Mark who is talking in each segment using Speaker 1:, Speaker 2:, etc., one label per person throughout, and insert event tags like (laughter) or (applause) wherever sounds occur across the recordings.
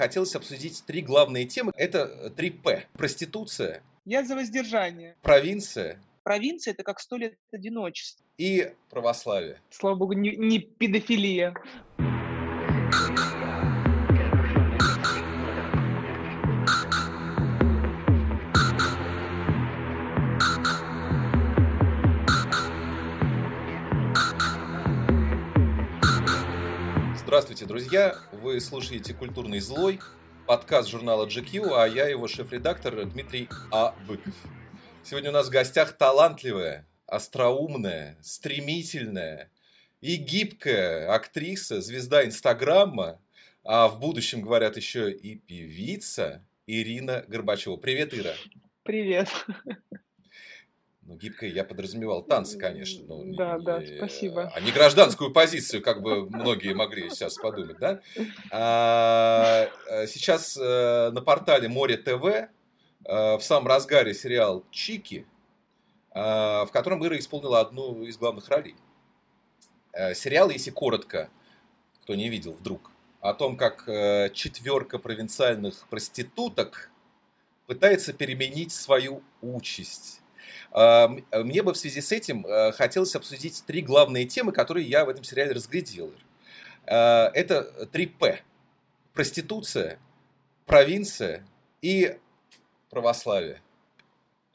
Speaker 1: хотелось обсудить три главные темы. Это три П. Проституция.
Speaker 2: Я за воздержание.
Speaker 1: Провинция.
Speaker 2: Провинция – это как сто лет одиночества.
Speaker 1: И православие.
Speaker 2: Слава богу, не, не педофилия.
Speaker 1: Здравствуйте, друзья! Вы слушаете «Культурный злой», подкаст журнала GQ, а я его шеф-редактор Дмитрий А. Быков. Сегодня у нас в гостях талантливая, остроумная, стремительная и гибкая актриса, звезда Инстаграма, а в будущем, говорят, еще и певица Ирина Горбачева. Привет, Ира!
Speaker 2: Привет!
Speaker 1: Ну, гибкой я подразумевал танцы, конечно. Но
Speaker 2: да, не, да, спасибо.
Speaker 1: А не гражданскую позицию, как бы многие могли сейчас подумать, да? А, э, сейчас а, на портале Море ТВ а, в самом разгаре сериал Чики, в котором Ира исполнила одну из главных ролей. Сериал, если коротко, кто не видел вдруг, о том, как четверка провинциальных проституток пытается переменить свою участь Э, мне бы в связи с этим э, хотелось обсудить три главные темы, которые я в этом сериале разглядел. Э, это три П. Проституция, провинция и православие.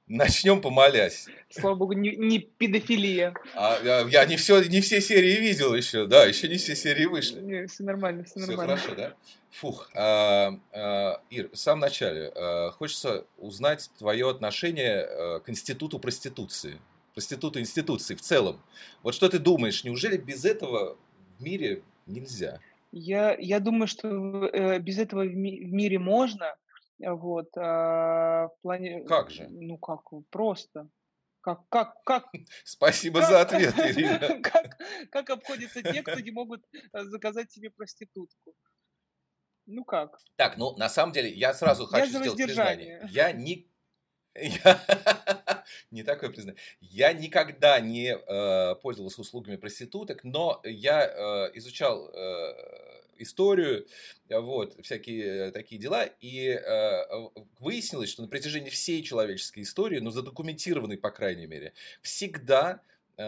Speaker 1: Начнем помолясь.
Speaker 2: Слава богу, не, не педофилия.
Speaker 1: А, я, я не, все, не все серии видел еще, да, еще не все серии вышли.
Speaker 2: Не, все нормально, все, все нормально.
Speaker 1: Все хорошо, да? Фух. А, а, Ир, в самом начале а, хочется узнать твое отношение а, к институту проституции, проституту институции в целом. Вот что ты думаешь, неужели без этого в мире нельзя?
Speaker 2: Я, я думаю, что э, без этого в, ми- в мире можно, вот, а, в плане...
Speaker 1: Как же?
Speaker 2: Ну, как, просто. Как, как, как? (laughs)
Speaker 1: Спасибо как, за (laughs) ответ, Ирина. (laughs)
Speaker 2: Как, как обходятся те, кто не могут э, заказать себе проститутку? Ну как?
Speaker 1: Так, ну на самом деле я сразу хочу я сделать признание. Я не я... не такое признание. Я никогда не э, пользовался услугами проституток, но я э, изучал э, историю, вот, всякие такие дела, и э, выяснилось, что на протяжении всей человеческой истории, ну, задокументированной, по крайней мере, всегда э,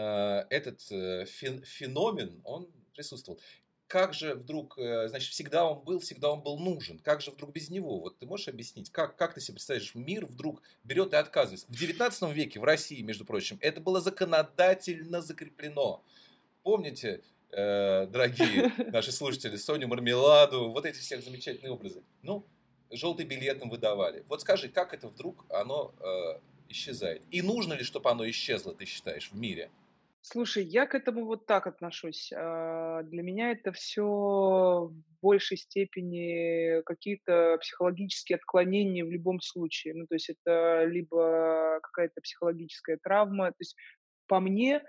Speaker 1: этот э, феномен, он присутствовал как же вдруг, э, значит, всегда он был, всегда он был нужен. Как же вдруг без него? Вот ты можешь объяснить, как, как ты себе представляешь, мир вдруг берет и отказывается? В 19 веке в России, между прочим, это было законодательно закреплено. Помните, э, дорогие (laughs) наши слушатели, Соню Мармеладу, вот эти все замечательные образы. Ну, желтый билет им выдавали. Вот скажи, как это вдруг оно э, исчезает? И нужно ли, чтобы оно исчезло, ты считаешь, в мире?
Speaker 2: Слушай, я к этому вот так отношусь. А, для меня это все в большей степени какие-то психологические отклонения в любом случае. Ну, то есть это либо какая-то психологическая травма. То есть по мне...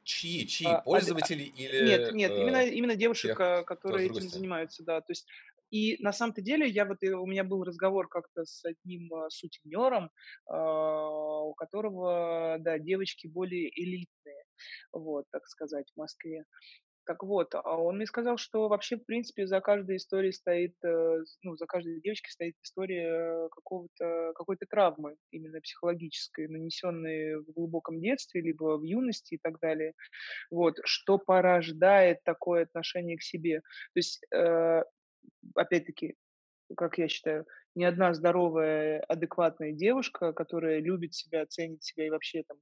Speaker 1: А, чьи? Чьи? А, Пользователи или...
Speaker 2: Нет, нет, именно, э, именно девушек, которые этим занимаются, да. То есть и на самом-то деле я вот у меня был разговор как-то с одним а, сутенером, а, у которого, да, девочки более элитные, вот, так сказать, в Москве. Так вот, а он мне сказал, что вообще, в принципе, за каждой историей стоит, э, ну, за каждой девочкой стоит история какого-то, какой-то травмы, именно психологической, нанесенной в глубоком детстве, либо в юности и так далее. Вот, что порождает такое отношение к себе. То есть э, опять-таки, как я считаю, ни одна здоровая, адекватная девушка, которая любит себя, ценит себя и вообще там,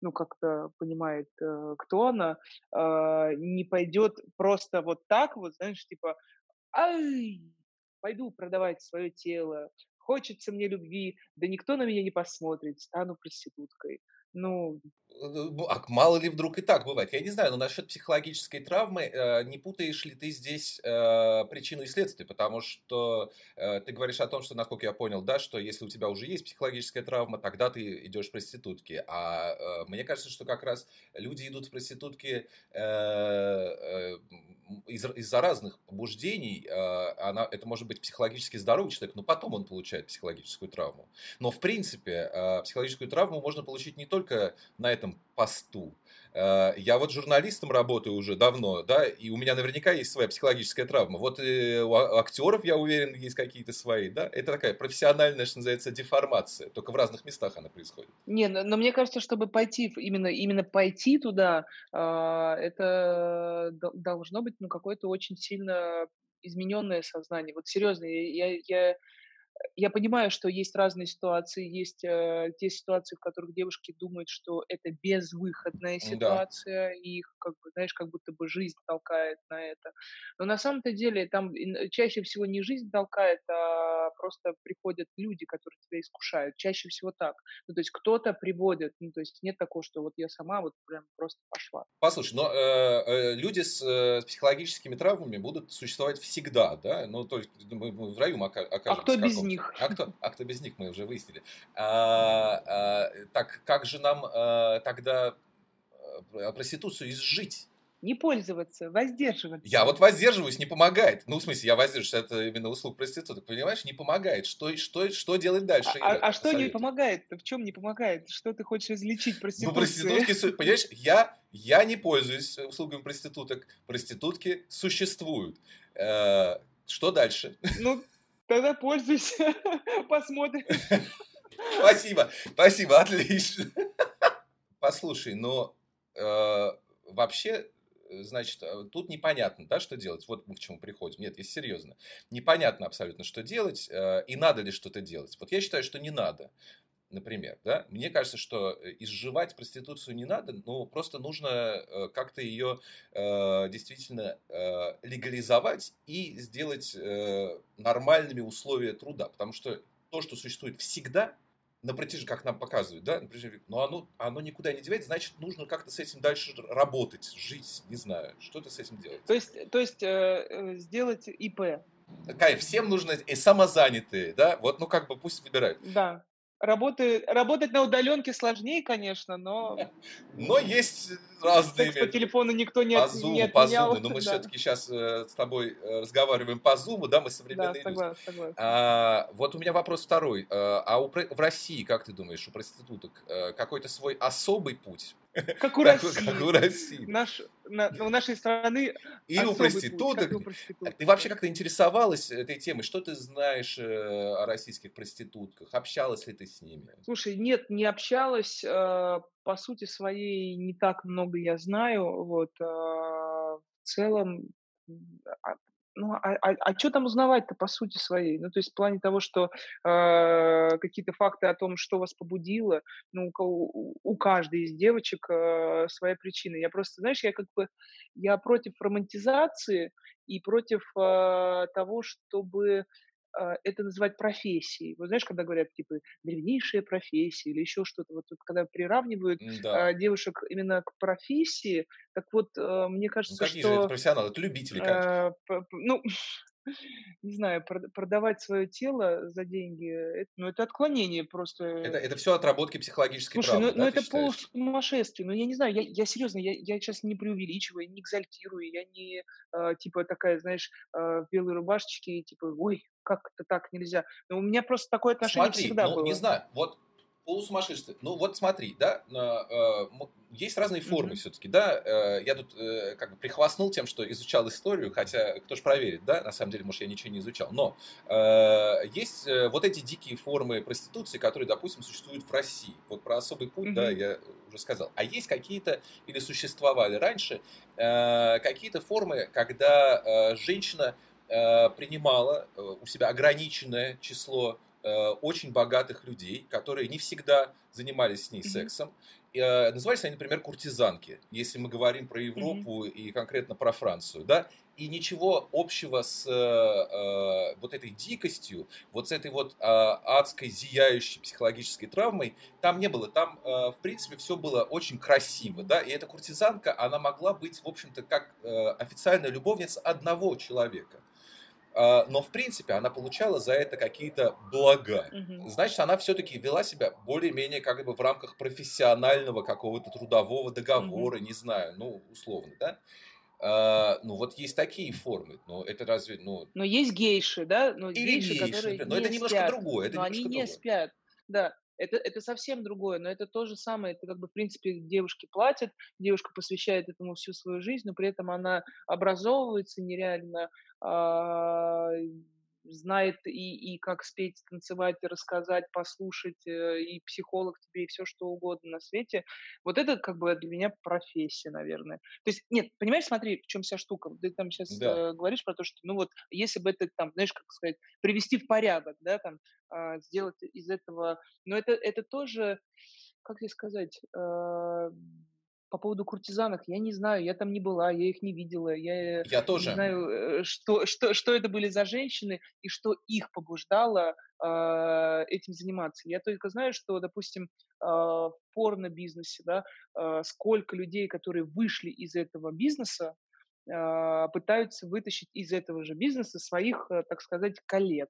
Speaker 2: ну, как-то понимает, э, кто она, э, не пойдет просто вот так вот, знаешь, типа, ай, пойду продавать свое тело, хочется мне любви, да никто на меня не посмотрит, стану проституткой. Ну,
Speaker 1: ну, а мало ли вдруг и так бывает. Я не знаю, но насчет психологической травмы э, не путаешь ли ты здесь э, причину и следствие? Потому что э, ты говоришь о том, что, насколько я понял, да, что если у тебя уже есть психологическая травма, тогда ты идешь в проститутки. А э, мне кажется, что как раз люди идут в проститутки э, э, из, из-за разных побуждений. Э, она, это может быть психологически здоровый человек, но потом он получает психологическую травму. Но в принципе э, психологическую травму можно получить не только только на этом посту. Э, я вот журналистом работаю уже давно, да, и у меня наверняка есть своя психологическая травма. Вот и у актеров, я уверен, есть какие-то свои, да. Это такая профессиональная, что называется, деформация. Только в разных местах она происходит.
Speaker 2: Не, но, но мне кажется, чтобы пойти, именно, именно пойти туда, а, это должно быть, ну, какое-то очень сильно измененное сознание. Вот серьезно, я, я, я понимаю, что есть разные ситуации, есть э, те ситуации, в которых девушки думают, что это безвыходная ситуация, да. и их, как бы, знаешь, как будто бы жизнь толкает на это. Но на самом-то деле там чаще всего не жизнь толкает, а просто приходят люди, которые тебя искушают. Чаще всего так. Ну, то есть кто-то приводит, ну, то есть нет такого, что вот я сама вот прям просто пошла.
Speaker 1: Послушай, но э, э, люди с э, психологическими травмами будут существовать всегда, да? Ну, то есть мы, мы в раю окажемся.
Speaker 2: А кто без них.
Speaker 1: А кто, (laughs) а кто без них, мы уже выяснили. А, а, так как же нам а, тогда а, проституцию изжить?
Speaker 2: Не пользоваться, воздерживаться.
Speaker 1: Я вот воздерживаюсь, не помогает. Ну, в смысле, я воздерживаюсь, это именно услуг проституток, понимаешь, не помогает. Что, что, что делать дальше?
Speaker 2: А, а, а что не помогает? В чем не помогает? Что ты хочешь излечить проституцию? Ну,
Speaker 1: проститутки, понимаешь, я, я не пользуюсь услугами проституток. Проститутки существуют. Э, что дальше?
Speaker 2: Ну, Тогда пользуйся, (laughs) посмотрим.
Speaker 1: Спасибо, спасибо, отлично. Послушай, но э, вообще, значит, э, тут непонятно, да, что делать. Вот мы к чему приходим. Нет, если серьезно. Непонятно абсолютно, что делать, э, и надо ли что-то делать. Вот я считаю, что не надо например, да, мне кажется, что э, изживать проституцию не надо, но просто нужно э, как-то ее э, действительно э, легализовать и сделать э, нормальными условия труда, потому что то, что существует всегда, на протяжении, как нам показывают, да, например, но оно, оно никуда не девается, значит, нужно как-то с этим дальше работать, жить, не знаю, что-то с этим делать.
Speaker 2: То есть, то есть э, э сделать ИП.
Speaker 1: Кайф, всем нужно, и самозанятые, да, вот, ну, как бы пусть выбирают.
Speaker 2: Да. Работы, работать на удаленке сложнее, конечно, но... (laughs)
Speaker 1: Но есть разные...
Speaker 2: Секс по телефону никто не,
Speaker 1: по
Speaker 2: Zoom,
Speaker 1: не отменял. По Zoom, но мы да. все-таки сейчас э, с тобой э, разговариваем по Zoom, да, мы современные да, согласен, люди. Согласен. А, вот у меня вопрос второй. А, а у, в России, как ты думаешь, у проституток э, какой-то свой особый путь? (laughs)
Speaker 2: Как у России. Как у России. Наш, на, у нашей страны
Speaker 1: И у проституток. Путь, у проституток. Ты вообще как-то интересовалась этой темой? Что ты знаешь э, о российских проститутках? Общалась ли ты с ними?
Speaker 2: Слушай, нет, не общалась. Э, по сути своей не так много я знаю. Вот, э, в целом а, ну, а, а, а что там узнавать-то по сути своей? Ну, то есть в плане того, что э, какие-то факты о том, что вас побудило, ну, у, у каждой из девочек э, своя причина. Я просто, знаешь, я как бы, я против романтизации и против э, того, чтобы это называть профессией. Вот знаешь, когда говорят, типа, древнейшая профессия или еще что-то, вот, вот когда приравнивают да. а, девушек именно к профессии, так вот, а, мне ну, кажется, ну, какие что...
Speaker 1: же это профессионалы? Это любители, конечно.
Speaker 2: А, ну, (laughs) не знаю, продавать свое тело за деньги, это, ну, это отклонение просто.
Speaker 1: Это, это все отработки психологической
Speaker 2: Слушай, травмы, ну, да, ну это полусумасшествие. Ну, я не знаю, я, я серьезно, я, я сейчас не преувеличиваю, не экзальтирую, я не, э, типа, такая, знаешь, э, в белой рубашечке, типа, ой, как это так нельзя. Но у меня просто такое отношение
Speaker 1: Смотри,
Speaker 2: всегда
Speaker 1: ну,
Speaker 2: было.
Speaker 1: не знаю, вот полусумасшествие. Ну вот смотри, да, э, есть разные формы mm-hmm. все-таки, да. Э, я тут э, как бы прихвастнул тем, что изучал историю, хотя кто ж проверит, да, на самом деле, может, я ничего не изучал. Но есть вот эти дикие формы проституции, которые, допустим, существуют в России. Вот про особый путь, mm-hmm. да, я уже сказал. А есть какие-то, или существовали раньше, какие-то формы, когда женщина принимала у себя ограниченное число Э, очень богатых людей, которые не всегда занимались с ней сексом. Э, назывались они, например, куртизанки, если мы говорим про Европу mm-hmm. и конкретно про Францию, да, и ничего общего с э, э, вот этой дикостью, вот с этой вот э, адской, зияющей психологической травмой там не было. Там, э, в принципе, все было очень красиво, да, и эта куртизанка, она могла быть, в общем-то, как э, официальная любовница одного человека. А, но в принципе она получала за это какие-то блага. Угу. Значит, она все-таки вела себя более-менее как бы в рамках профессионального какого-то трудового договора, угу. не знаю, ну, условно, да? А, ну, вот есть такие формы, но это разве, ну...
Speaker 2: Но есть гейши, да? Но Или гейши, гейши, которые
Speaker 1: но это немножко
Speaker 2: спят,
Speaker 1: другое. Это
Speaker 2: но
Speaker 1: они
Speaker 2: не
Speaker 1: другое.
Speaker 2: спят, да. Это, это совсем другое, но это то же самое. Это как бы, в принципе, девушке платят, девушка посвящает этому всю свою жизнь, но при этом она образовывается нереально, знает и, и как спеть, танцевать, рассказать, послушать, э, и психолог тебе, и все что угодно на свете. Вот это как бы для меня профессия, наверное. То есть, нет, понимаешь, смотри, в чем вся штука. Ты там сейчас да. э, говоришь про то, что, ну вот, если бы это там, знаешь, как сказать, привести в порядок, да, там, э, сделать из этого, но это, это тоже, как тебе сказать, э, по поводу куртизанок, я не знаю, я там не была, я их не видела, я,
Speaker 1: я тоже.
Speaker 2: не знаю, э, что, что, что это были за женщины и что их побуждало э, этим заниматься. Я только знаю, что, допустим, э, в порно-бизнесе, да, э, сколько людей, которые вышли из этого бизнеса, э, пытаются вытащить из этого же бизнеса своих, э, так сказать, коллег,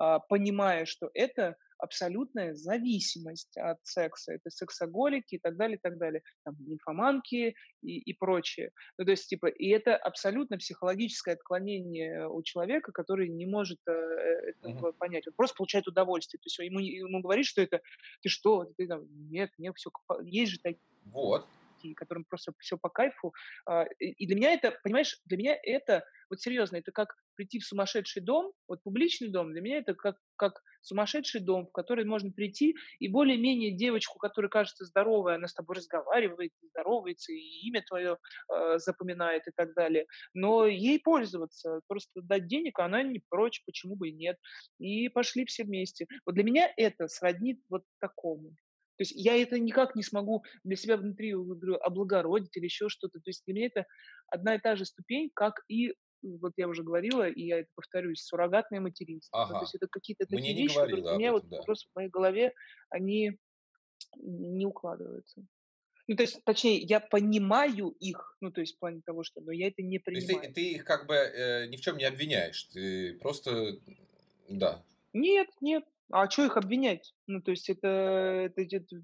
Speaker 2: э, понимая, что это абсолютная зависимость от секса. Это сексоголики и так далее, и так далее. Там, нимфоманки и, и прочее. Ну, то есть, типа, и это абсолютно психологическое отклонение у человека, который не может э, э этого mm-hmm. понять. Он просто получает удовольствие. То есть ему, ему говорит, что это, ты что, ты там, нет, нет, все, есть же такие.
Speaker 1: Вот
Speaker 2: которым просто все по кайфу. А, и для меня это, понимаешь, для меня это, вот серьезно, это как прийти в сумасшедший дом, вот публичный дом, для меня это как, как сумасшедший дом, в который можно прийти, и более-менее девочку, которая кажется здоровой, она с тобой разговаривает, здоровается, и имя твое э, запоминает и так далее. Но ей пользоваться, просто дать денег, она не прочь, почему бы и нет. И пошли все вместе. Вот для меня это сроднит вот такому. То есть я это никак не смогу для себя внутри говорю, облагородить или еще что-то. То есть для меня это одна и та же ступень, как и вот я уже говорила, и я это повторюсь, суррогатное материнство. Ага. Ну, то есть это какие-то такие Мне вещи, которые у меня вот да. просто в моей голове, они не укладываются. Ну, то есть, точнее, я понимаю их, ну, то есть, в плане того, что, но я это не принимаю.
Speaker 1: То есть, ты, ты их как бы э, ни в чем не обвиняешь, ты просто, да.
Speaker 2: Нет, нет, а что их обвинять? Ну, то есть, это, это, это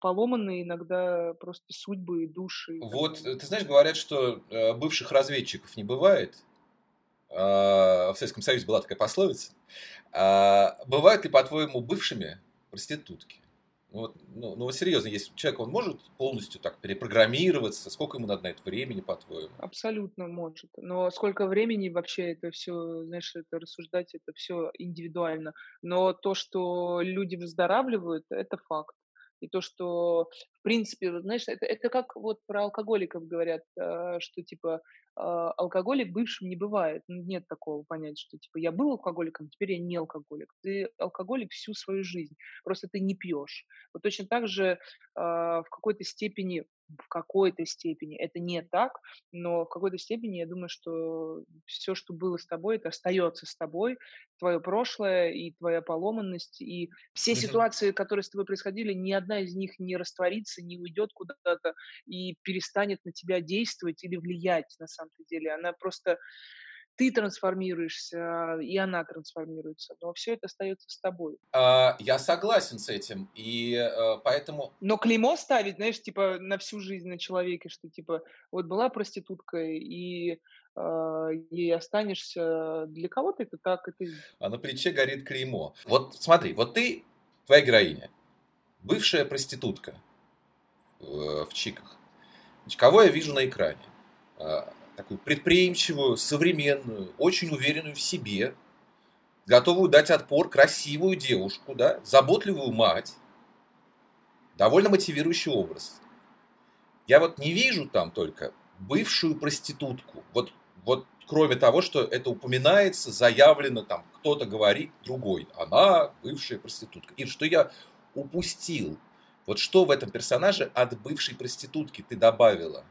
Speaker 2: поломаны иногда просто судьбы и души.
Speaker 1: Вот, ты знаешь, говорят, что э, бывших разведчиков не бывает. Э, в Советском Союзе была такая пословица. Э, бывают ли, по-твоему, бывшими проститутки? Вот, ну, ну, серьезно, если человек, он может полностью так перепрограммироваться, сколько ему надо на это времени, по-твоему?
Speaker 2: Абсолютно может. Но сколько времени вообще это все, знаешь, это рассуждать, это все индивидуально. Но то, что люди выздоравливают, это факт. И то, что, в принципе, знаешь, это, это как вот про алкоголиков говорят, э, что, типа, а, алкоголик бывшим не бывает. Нет такого понятия, что, типа, я был алкоголиком, теперь я не алкоголик. Ты алкоголик всю свою жизнь, просто ты не пьешь. Вот точно так же а, в какой-то степени в какой-то степени. Это не так, но в какой-то степени я думаю, что все, что было с тобой, это остается с тобой, твое прошлое и твоя поломанность, и все ситуации, которые с тобой происходили, ни одна из них не растворится, не уйдет куда-то и перестанет на тебя действовать или влиять на самом-то деле. Она просто ты трансформируешься, и она трансформируется, но все это остается с тобой.
Speaker 1: А, я согласен с этим, и а, поэтому...
Speaker 2: Но клеймо ставить, знаешь, типа на всю жизнь на человеке, что типа вот была проституткой, и а, ей останешься, для кого-то это так, это...
Speaker 1: А на плече горит клеймо. Вот смотри, вот ты, твоя героиня, бывшая проститутка в, в Чиках. Кого я вижу на экране? Такую предприимчивую, современную, очень уверенную в себе, готовую дать отпор, красивую девушку, да, заботливую мать, довольно мотивирующий образ. Я вот не вижу там только бывшую проститутку. Вот, вот кроме того, что это упоминается, заявлено там, кто-то говорит другой, она бывшая проститутка. И что я упустил? Вот что в этом персонаже от бывшей проститутки ты добавила?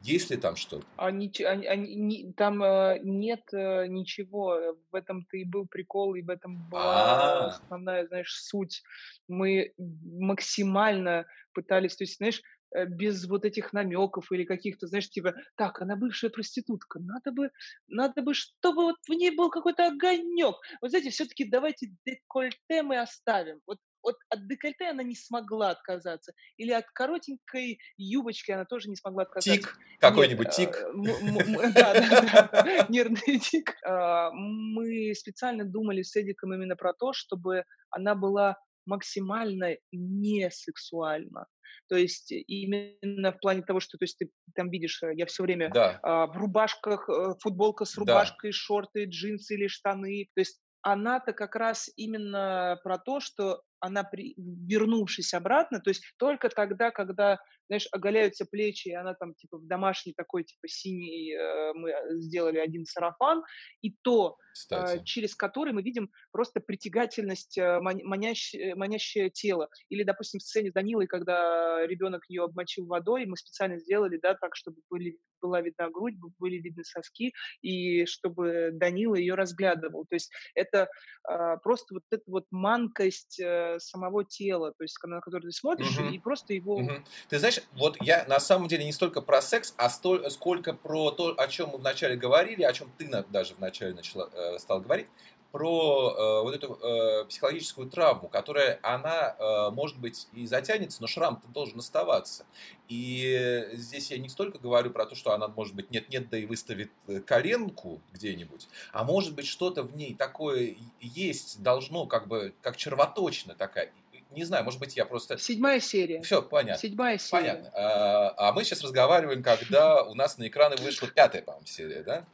Speaker 1: Есть ли там что-то?
Speaker 2: Они, они, они, там э, нет э, ничего. В этом-то и был прикол, и в этом была А. основная, знаешь, суть. Мы максимально пытались, то есть, знаешь, э, без вот этих намеков или каких-то, знаешь, типа, так, она бывшая проститутка, надо бы, надо бы, чтобы вот в ней был какой-то огонек. Вот знаете, все-таки давайте декольте мы оставим. Вот вот от декольте она не смогла отказаться. Или от коротенькой юбочки она тоже не смогла отказаться.
Speaker 1: Тик, какой-нибудь тик.
Speaker 2: Э, (laughs) да, да, да, нервный тик. А, мы специально думали с Эдиком именно про то, чтобы она была максимально не сексуально. То есть именно в плане того, что то есть ты там видишь, э, я все время да. а, в рубашках, э, футболка с рубашкой, да. шорты, джинсы или штаны. То есть она-то как раз именно про то, что она, при, вернувшись обратно, то есть только тогда, когда, знаешь, оголяются плечи, и она там, типа, в домашний такой, типа, синий, э, мы сделали один сарафан, и то, э, через который мы видим просто притягательность, э, манящее, манящее тело. Или, допустим, в сцене с Данилой, когда ребенок ее обмочил водой, мы специально сделали, да, так, чтобы были, была видна грудь, были видны соски, и чтобы Данила ее разглядывал. То есть это э, просто вот эта вот манкость э, самого тела, то есть на который ты смотришь, угу. и просто его... Угу.
Speaker 1: Ты знаешь, вот я на самом деле не столько про секс, а столь, сколько про то, о чем мы вначале говорили, о чем ты даже вначале начала, э, стал говорить, про э, вот эту э, психологическую травму, которая, она, э, может быть, и затянется, но шрам-то должен оставаться. И здесь я не столько говорю про то, что она, может быть, нет-нет, да и выставит э, коленку где-нибудь, а может быть, что-то в ней такое есть, должно, как бы, как червоточина такая, не знаю, может быть, я просто...
Speaker 2: Седьмая серия.
Speaker 1: Все, понятно.
Speaker 2: Седьмая серия.
Speaker 1: Понятно. А, а мы сейчас разговариваем, когда у нас на экраны вышла пятая, по-моему, серия, да?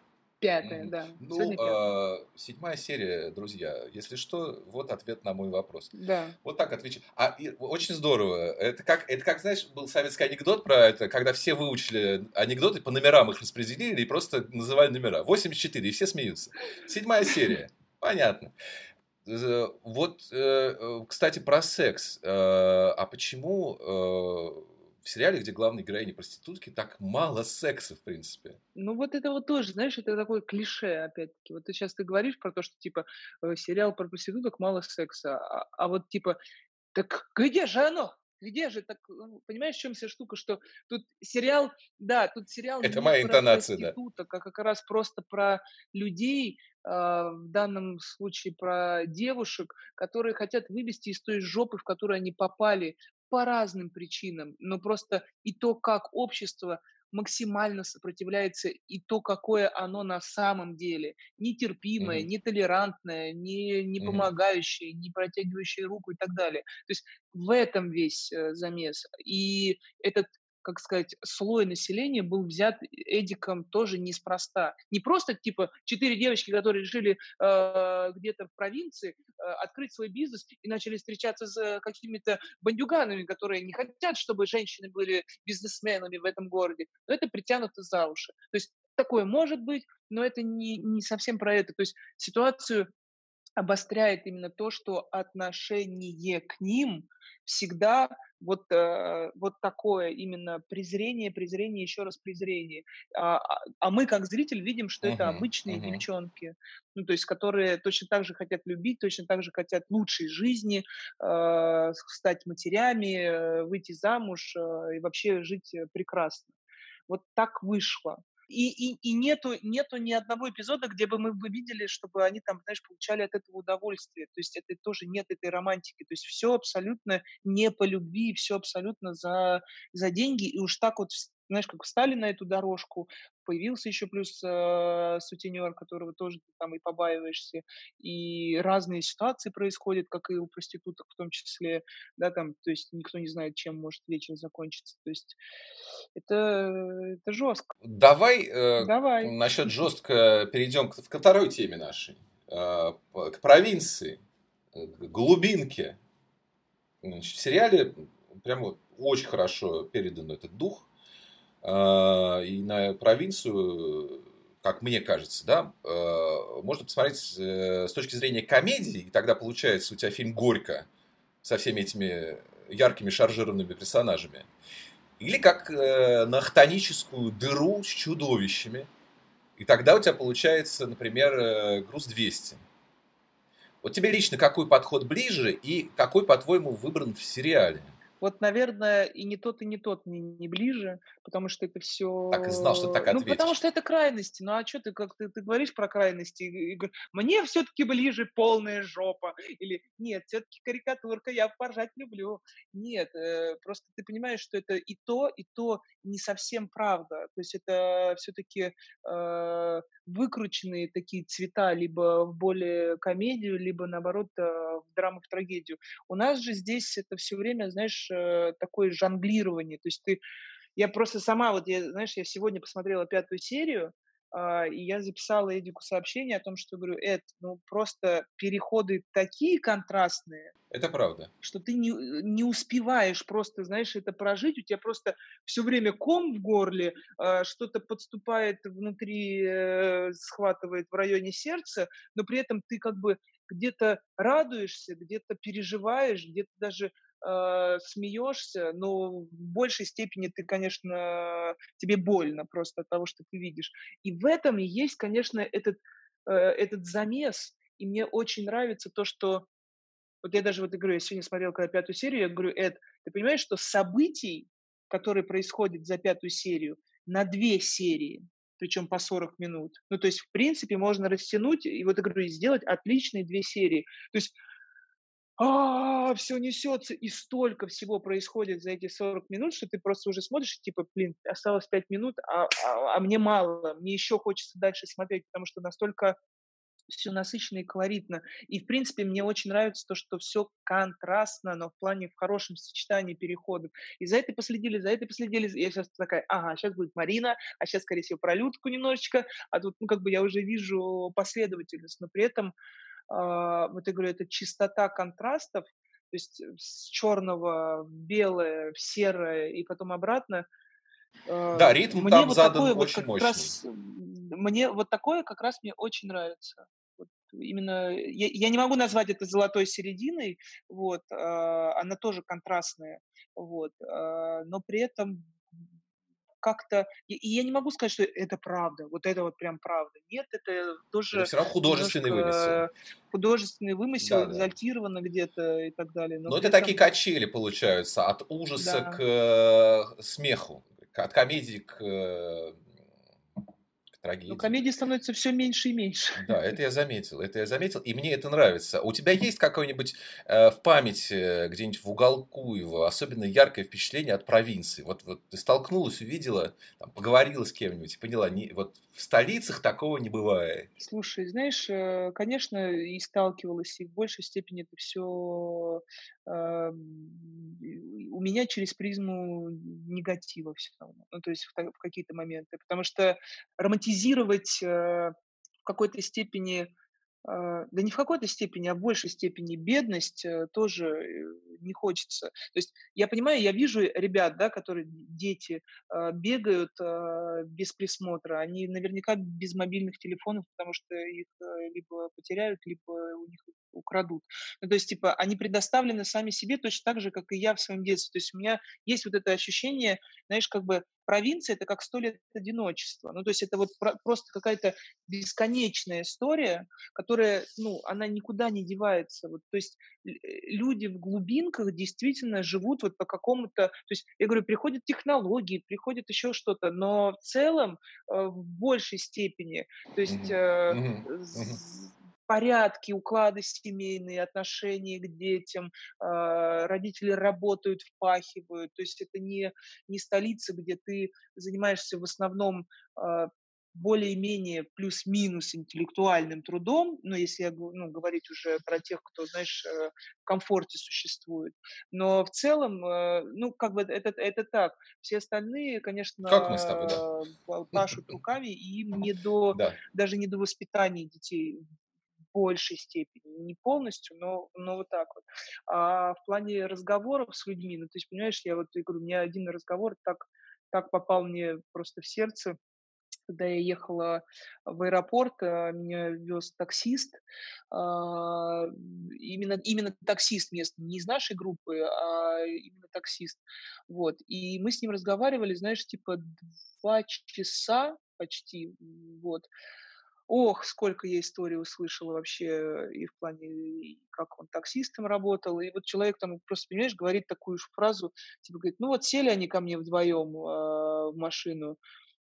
Speaker 2: Пятая, да.
Speaker 1: Ну, э, седьмая серия, друзья. Если что, вот ответ на мой вопрос.
Speaker 2: Да.
Speaker 1: Вот так отвечу. А и, очень здорово. Это как, это как, знаешь, был советский анекдот про это, когда все выучили анекдоты, по номерам их распределили и просто называли номера. 84, и все смеются. Седьмая серия. Понятно. Вот, э, э, кстати, про секс. А почему в сериале, где главные героини проститутки, так мало секса, в принципе.
Speaker 2: Ну, вот это вот тоже, знаешь, это такое клише, опять-таки. Вот ты сейчас ты говоришь про то, что, типа, э, сериал про проституток мало секса, а, а вот, типа, так где же оно? Где же так, ну, понимаешь, в чем вся штука, что тут сериал, да, тут сериал
Speaker 1: это моя интонация, да.
Speaker 2: а как раз просто про людей, э, в данном случае про девушек, которые хотят вывести из той жопы, в которую они попали, по разным причинам, но просто и то, как общество максимально сопротивляется, и то, какое оно на самом деле, нетерпимое, mm-hmm. нетолерантное, не, не mm-hmm. помогающее, не протягивающее руку и так далее. То есть в этом весь э, замес. И этот как сказать, слой населения был взят Эдиком тоже неспроста. Не просто, типа, четыре девочки, которые решили э, где-то в провинции э, открыть свой бизнес и начали встречаться с какими-то бандюганами, которые не хотят, чтобы женщины были бизнесменами в этом городе. Но это притянуто за уши. То есть такое может быть, но это не, не совсем про это. То есть ситуацию обостряет именно то, что отношение к ним всегда вот, э, вот такое именно презрение, презрение, еще раз презрение. А, а, а мы, как зритель, видим, что uh-huh, это обычные uh-huh. девчонки, ну, то есть, которые точно так же хотят любить, точно так же хотят лучшей жизни, э, стать матерями, э, выйти замуж э, и вообще жить прекрасно. Вот так вышло. И, и, и нету, нету ни одного эпизода, где бы мы бы видели, чтобы они там, знаешь, получали от этого удовольствие. То есть это тоже нет этой романтики. То есть все абсолютно не по любви, все абсолютно за, за деньги. И уж так вот знаешь, как встали на эту дорожку, появился еще плюс э, сутенер, которого тоже ты там и побаиваешься, и разные ситуации происходят, как и у проституток в том числе, да, там, то есть никто не знает, чем может вечер закончиться, то есть это, это жестко.
Speaker 1: Давай, э, Давай. насчет (laughs) жестко перейдем к, ко второй теме нашей, э, к провинции, к глубинке. Значит, в сериале прямо очень хорошо передан этот дух, и на провинцию, как мне кажется, да, а, можно посмотреть э, с точки зрения комедии, и тогда получается у тебя фильм «Горько» со всеми этими яркими шаржированными персонажами. Или как э, на хтоническую дыру с чудовищами. И тогда у тебя получается, например, э, груз 200. Вот тебе лично какой подход ближе и какой, по-твоему, выбран в сериале?
Speaker 2: Вот, наверное, и не тот, и не тот мне не ближе, потому что это все...
Speaker 1: Так и знал, что так
Speaker 2: ответишь. Ну, потому что это крайности. Ну, а что ты, как ты, ты говоришь про крайности? И, и, мне все-таки ближе полная жопа. Или нет, все-таки карикатурка, я поржать люблю. Нет, э, просто ты понимаешь, что это и то, и то не совсем правда. То есть это все-таки э, выкрученные такие цвета либо в более комедию, либо, наоборот, э, в драму, в трагедию. У нас же здесь это все время, знаешь, э, такое жонглирование. То есть ты... Я просто сама, вот, я, знаешь, я сегодня посмотрела пятую серию, а, и я записала Эдику сообщение о том, что говорю, Эд, ну просто переходы такие контрастные.
Speaker 1: Это правда.
Speaker 2: Что ты не, не успеваешь просто, знаешь, это прожить, у тебя просто все время ком в горле, а, что-то подступает внутри, э, схватывает в районе сердца, но при этом ты как бы где-то радуешься, где-то переживаешь, где-то даже э, смеешься, но в большей степени ты, конечно, тебе больно просто от того, что ты видишь. И в этом и есть, конечно, этот, э, этот замес. И мне очень нравится то, что вот я даже вот говорю, я сегодня смотрел когда пятую серию, я говорю, Эд, ты понимаешь, что событий, которые происходят за пятую серию, на две серии, причем по 40 минут. Ну, то есть, в принципе, можно растянуть, и вот, я говорю, сделать отличные две серии. То есть а, все несется, и столько всего происходит за эти 40 минут, что ты просто уже смотришь, типа, блин, осталось 5 минут, а, а, а мне мало, мне еще хочется дальше смотреть, потому что настолько все насыщенно и колоритно. И, в принципе, мне очень нравится то, что все контрастно, но в плане в хорошем сочетании переходов. И за это последили, за это последили. Я сейчас такая, ага, сейчас будет Марина, а сейчас, скорее всего, про Людку немножечко. А тут, ну, как бы я уже вижу последовательность, но при этом вот я говорю, это чистота контрастов, то есть э, с черного в белое, в серое и потом обратно.
Speaker 1: А, да, ритм мне там вот задан такое очень вот мощный. Раз,
Speaker 2: мне вот такое как раз мне очень нравится. Вот именно я, я не могу назвать это золотой серединой, вот, а, она тоже контрастная, вот, а, но при этом как-то... И, и я не могу сказать, что это правда, вот это вот прям правда. Нет, это тоже... Это
Speaker 1: все равно художественный вымысел.
Speaker 2: Художественный вымысел, да, экзальтировано да. где-то и так далее.
Speaker 1: Но, Но это этом... такие качели получаются, от ужаса да. к э, смеху, от комедии к э, трагедии. Но
Speaker 2: комедии становится все меньше и меньше.
Speaker 1: Да, это я заметил, это я заметил, и мне это нравится. У тебя есть какое-нибудь э, в памяти где-нибудь в уголку его особенно яркое впечатление от провинции? Вот, вот ты столкнулась, увидела, там, поговорила с кем-нибудь и поняла, не, вот в столицах такого не бывает.
Speaker 2: Слушай, знаешь, э, конечно, и сталкивалась, и в большей степени это все э, у меня через призму негатива все равно, ну, то есть в, в какие-то моменты, потому что романтизировать э, в какой-то степени а, да не в какой-то степени, а в большей степени бедность э, тоже э, не хочется. То есть я понимаю, я вижу ребят, да, которые дети а, бегают а, без присмотра, они наверняка без мобильных телефонов, потому что их э, либо потеряют, либо у них украдут. Ну, то есть, типа, они предоставлены сами себе точно так же, как и я в своем детстве. То есть у меня есть вот это ощущение, знаешь, как бы провинция – это как сто лет одиночества. Ну, то есть это вот просто какая-то бесконечная история, которая, ну, она никуда не девается. Вот, то есть э, люди в глубинках действительно живут вот по какому-то... То есть, я говорю, приходят технологии, приходит еще что-то, но в целом э, в большей степени, то есть... Mm-hmm. Mm-hmm порядки, уклады семейные, отношения к детям, э, родители работают, впахивают. То есть это не, не столица, где ты занимаешься в основном э, более-менее плюс-минус интеллектуальным трудом, ну, если я, ну, говорить уже про тех, кто, знаешь, э, в комфорте существует. Но в целом, ну, как бы это, это так. Все остальные, конечно,
Speaker 1: как мы с тобой, да. (laughs)
Speaker 2: пашут руками, и им не до, да. даже не до воспитания детей большей степени, не полностью, но, но вот так вот. А в плане разговоров с людьми, ну, то есть, понимаешь, я вот я говорю, у меня один разговор так, так попал мне просто в сердце, когда я ехала в аэропорт, а, меня вез таксист, а, именно, именно таксист местный, не из нашей группы, а именно таксист. Вот. И мы с ним разговаривали, знаешь, типа два часа почти, вот. Ох, сколько я историй услышала вообще и в плане, как он таксистом работал. И вот человек там просто, понимаешь, говорит такую же фразу, типа говорит, ну вот сели они ко мне вдвоем э, в машину,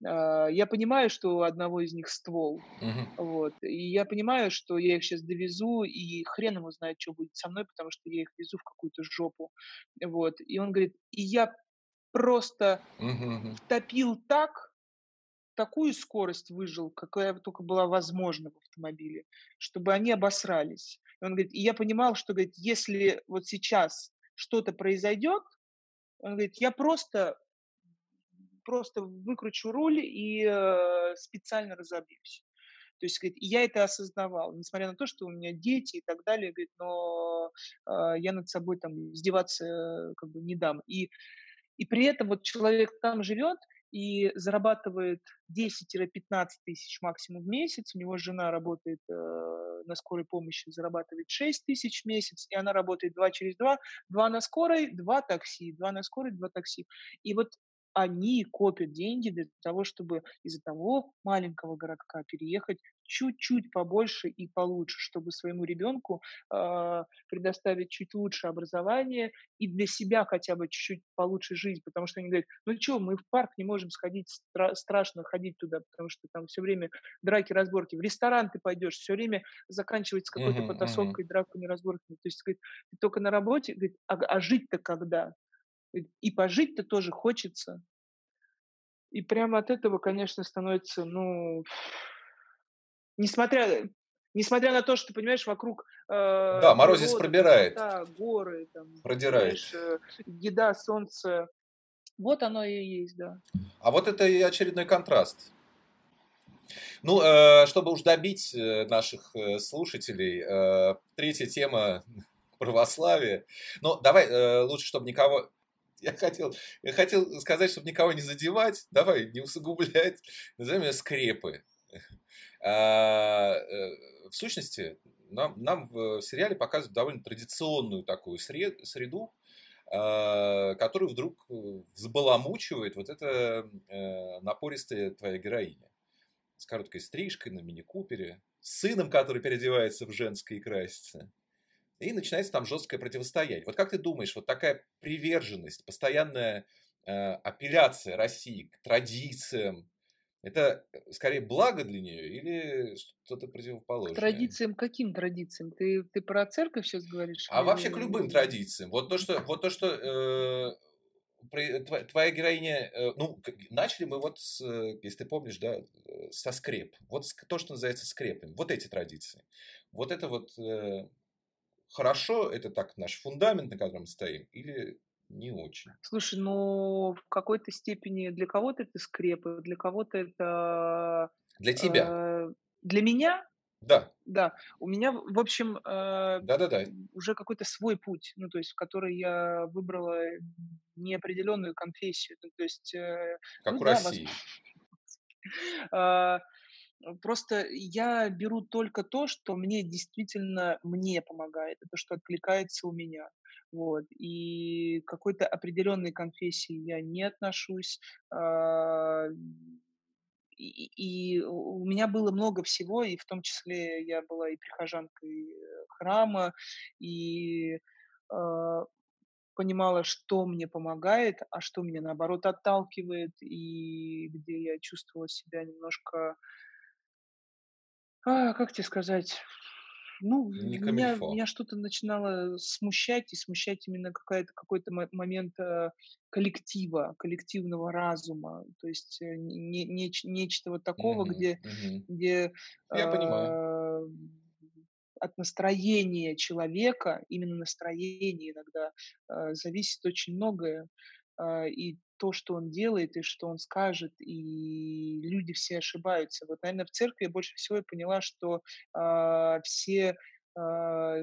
Speaker 2: э, я понимаю, что у одного из них ствол,
Speaker 1: Мгм.
Speaker 2: вот, и я понимаю, что я их сейчас довезу, и хрен ему знает, что будет со мной, потому что я их везу в какую-то жопу, вот. И он говорит, и я просто
Speaker 1: мгм.
Speaker 2: втопил так, такую скорость выжил, какая только была возможна в автомобиле, чтобы они обосрались. И он говорит, и я понимал, что, говорит, если вот сейчас что-то произойдет, он говорит, я просто, просто выкручу руль и э, специально разобьюсь. То есть, говорит, я это осознавал, несмотря на то, что у меня дети и так далее, говорит, но э, я над собой там издеваться э, как бы не дам. И, и при этом вот человек там живет, и зарабатывает 10-15 тысяч максимум в месяц. У него жена работает э, на скорой помощи, зарабатывает 6 тысяч в месяц, и она работает 2 через 2, 2 на скорой, 2 такси, 2 на скорой, 2 такси. И вот они копят деньги для того, чтобы из одного маленького городка переехать чуть-чуть побольше и получше, чтобы своему ребенку э, предоставить чуть лучше образование и для себя хотя бы чуть-чуть получше жизнь, потому что они говорят, ну что, мы в парк не можем сходить, стра- страшно ходить туда, потому что там все время драки, разборки. В ресторан ты пойдешь, все время заканчивается какой-то потасовкой, драками, разборками. То есть, говорит, ты только на работе, говорит, а, а жить-то когда? И пожить-то тоже хочется. И прямо от этого, конечно, становится, ну, несмотря, несмотря на то, что, понимаешь, вокруг э,
Speaker 1: Да, морозец
Speaker 2: природа,
Speaker 1: пробирает,
Speaker 2: красота, горы, там,
Speaker 1: продирает.
Speaker 2: э, еда, солнце, вот оно и есть, да.
Speaker 1: А вот это и очередной контраст. Ну, э, чтобы уж добить э, наших э, слушателей, э, третья тема (laughs) православия. Ну, давай э, лучше, чтобы никого... Я хотел, я хотел сказать, чтобы никого не задевать, давай не усугублять. Назовем ее скрепы. А, э, в сущности, нам, нам в сериале показывают довольно традиционную такую сред, среду, э, которую вдруг взбаламучивает вот эта э, напористая твоя героиня с короткой стрижкой на мини-купере, с сыном, который переодевается в женское и красится. И начинается там жесткое противостояние. Вот как ты думаешь, вот такая приверженность, постоянная э, апелляция России к традициям, это скорее благо для нее или что-то противоположное?
Speaker 2: К традициям каким традициям? Ты, ты про церковь сейчас говоришь?
Speaker 1: А или... вообще к любым традициям. Вот то, что, вот то, что э, твоя героиня, э, ну, начали мы вот, с, если ты помнишь, да, со скреп. Вот то, что называется скрепами. Вот эти традиции. Вот это вот э, хорошо, это так наш фундамент, на котором стоим, или не очень?
Speaker 2: Слушай, ну, в какой-то степени для кого-то это скрепы, для кого-то это...
Speaker 1: Для тебя?
Speaker 2: Э, для меня?
Speaker 1: Да.
Speaker 2: Да. У меня, в общем, э,
Speaker 1: Да-да-да.
Speaker 2: уже какой-то свой путь, ну, то есть, в который я выбрала неопределенную конфессию. Ну, то есть... Э,
Speaker 1: как
Speaker 2: ну,
Speaker 1: у
Speaker 2: да,
Speaker 1: России.
Speaker 2: Вас... (laughs) Просто я беру только то, что мне действительно мне помогает, это что откликается у меня. Вот. И к какой-то определенной конфессии я не отношусь. А, и, и у меня было много всего, и в том числе я была и прихожанкой храма, и э, понимала, что мне помогает, а что меня наоборот отталкивает, и где я чувствовала себя немножко а, как тебе сказать? Ну,
Speaker 1: Не
Speaker 2: меня, меня что-то начинало смущать, и смущать именно какая-то, какой-то момент э, коллектива, коллективного разума. То есть э, не, не, нечто вот такого,
Speaker 1: Мгм,
Speaker 2: где,
Speaker 1: мгм.
Speaker 2: где
Speaker 1: Я понимаю.
Speaker 2: э, от настроения человека, именно настроение иногда, э, зависит очень многое. Э, и то, что он делает и что он скажет, и люди все ошибаются. Вот, наверное, в церкви я больше всего поняла, что э, все